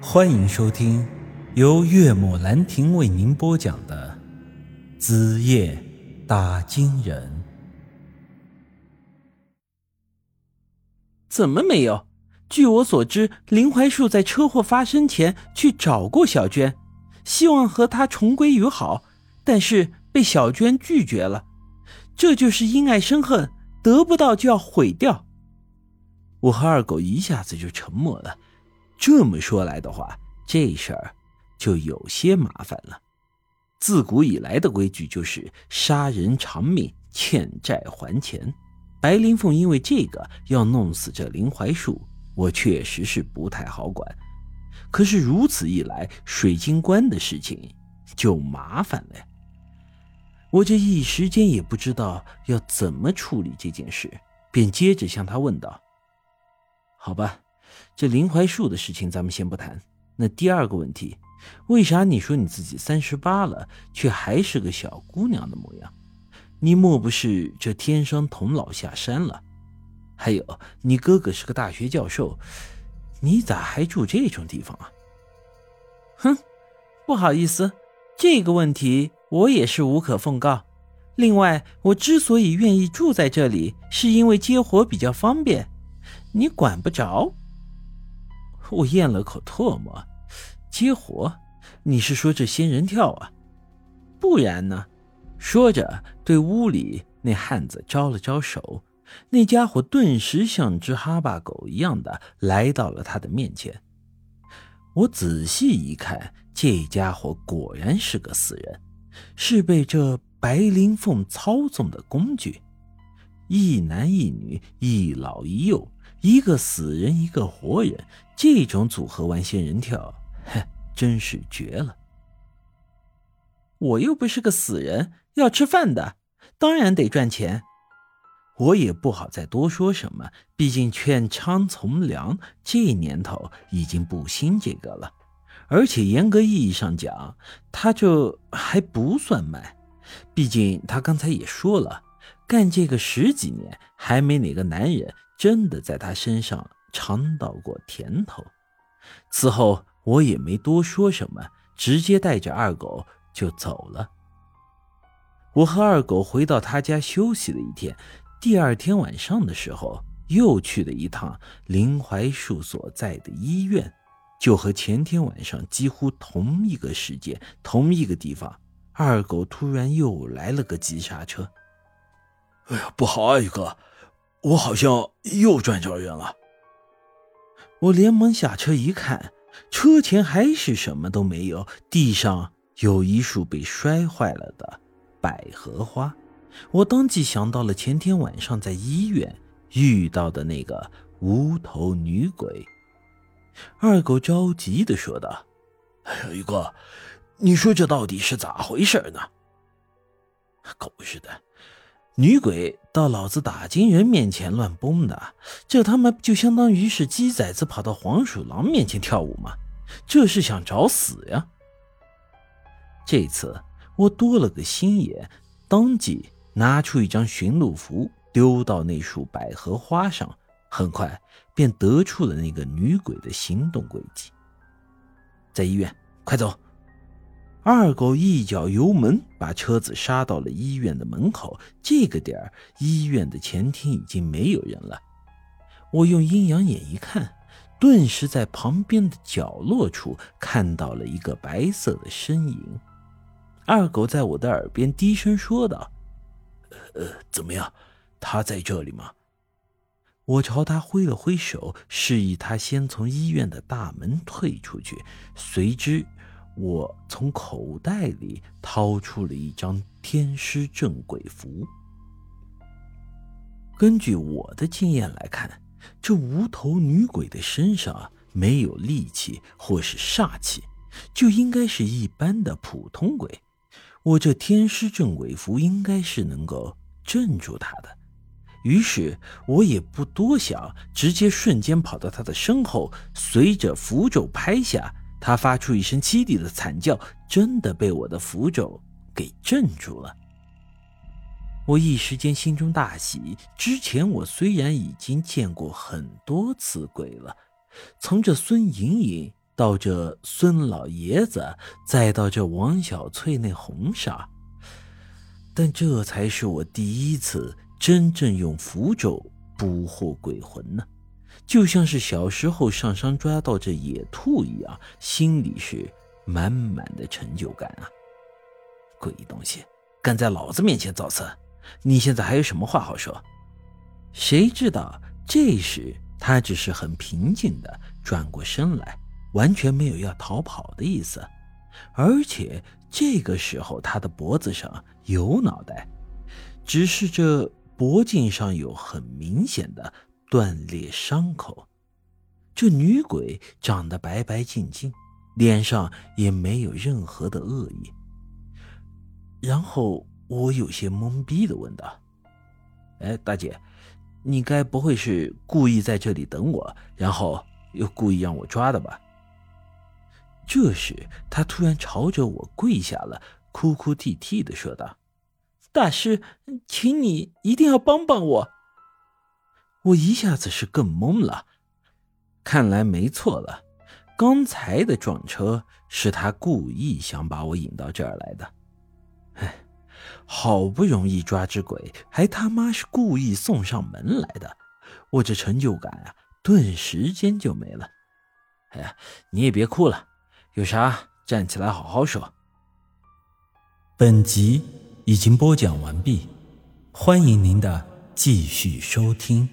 欢迎收听由岳母兰亭为您播讲的《子夜打金人》。怎么没有？据我所知，林怀树在车祸发生前去找过小娟，希望和她重归于好，但是被小娟拒绝了。这就是因爱生恨，得不到就要毁掉。我和二狗一下子就沉默了。这么说来的话，这事儿就有些麻烦了。自古以来的规矩就是杀人偿命，欠债还钱。白灵凤因为这个要弄死这林槐树，我确实是不太好管。可是如此一来，水晶棺的事情就麻烦了呀。我这一时间也不知道要怎么处理这件事，便接着向他问道：“好吧。”这林槐树的事情咱们先不谈。那第二个问题，为啥你说你自己三十八了，却还是个小姑娘的模样？你莫不是这天生童姥下山了？还有，你哥哥是个大学教授，你咋还住这种地方啊？哼，不好意思，这个问题我也是无可奉告。另外，我之所以愿意住在这里，是因为接活比较方便，你管不着。我咽了口唾沫，接活？你是说这仙人跳啊？不然呢？说着，对屋里那汉子招了招手，那家伙顿时像只哈巴狗一样的来到了他的面前。我仔细一看，这家伙果然是个死人，是被这白灵凤操纵的工具。一男一女，一老一幼。一个死人，一个活人，这种组合玩仙人跳，哼，真是绝了。我又不是个死人，要吃饭的，当然得赚钱。我也不好再多说什么，毕竟劝娼从良，这年头已经不兴这个了。而且严格意义上讲，他这还不算卖，毕竟他刚才也说了，干这个十几年，还没哪个男人。真的在他身上尝到过甜头。此后我也没多说什么，直接带着二狗就走了。我和二狗回到他家休息了一天。第二天晚上的时候，又去了一趟林槐树所在的医院，就和前天晚上几乎同一个时间、同一个地方。二狗突然又来了个急刹车。哎呀，不好啊，宇哥！我好像又转着人了。我连忙下车一看，车前还是什么都没有，地上有一束被摔坏了的百合花。我当即想到了前天晚上在医院遇到的那个无头女鬼。二狗着急的说道：“哎呀，宇哥，你说这到底是咋回事呢？狗日的！”女鬼到老子打金人面前乱蹦的，这他妈就相当于是鸡崽子跑到黄鼠狼面前跳舞吗？这是想找死呀！这次我多了个心眼，当即拿出一张寻路符，丢到那束百合花上，很快便得出了那个女鬼的行动轨迹。在医院，快走！二狗一脚油门，把车子刹到了医院的门口。这个点儿，医院的前厅已经没有人了。我用阴阳眼一看，顿时在旁边的角落处看到了一个白色的身影。二狗在我的耳边低声说道：“呃，怎么样？他在这里吗？”我朝他挥了挥手，示意他先从医院的大门退出去，随之。我从口袋里掏出了一张天师镇鬼符。根据我的经验来看，这无头女鬼的身上没有戾气或是煞气，就应该是一般的普通鬼。我这天师镇鬼符应该是能够镇住她的。于是我也不多想，直接瞬间跑到她的身后，随着符咒拍下。他发出一声凄厉的惨叫，真的被我的符咒给镇住了。我一时间心中大喜。之前我虽然已经见过很多次鬼了，从这孙莹莹到这孙老爷子，再到这王小翠那红纱，但这才是我第一次真正用符咒捕获鬼魂呢，就像是小时候上山抓到这野兔一样，心里是满满的成就感啊！鬼东西，敢在老子面前造次，你现在还有什么话好说？谁知道这时他只是很平静的转过身来。完全没有要逃跑的意思，而且这个时候他的脖子上有脑袋，只是这脖颈上有很明显的断裂伤口。这女鬼长得白白净净，脸上也没有任何的恶意。然后我有些懵逼的问道：“哎，大姐，你该不会是故意在这里等我，然后又故意让我抓的吧？”这时，他突然朝着我跪下了，哭哭啼啼的说道：“大师，请你一定要帮帮我。”我一下子是更懵了，看来没错了，刚才的撞车是他故意想把我引到这儿来的。哎，好不容易抓只鬼，还他妈是故意送上门来的，我这成就感啊，顿时间就没了。哎呀，你也别哭了。有啥站起来好好说。本集已经播讲完毕，欢迎您的继续收听。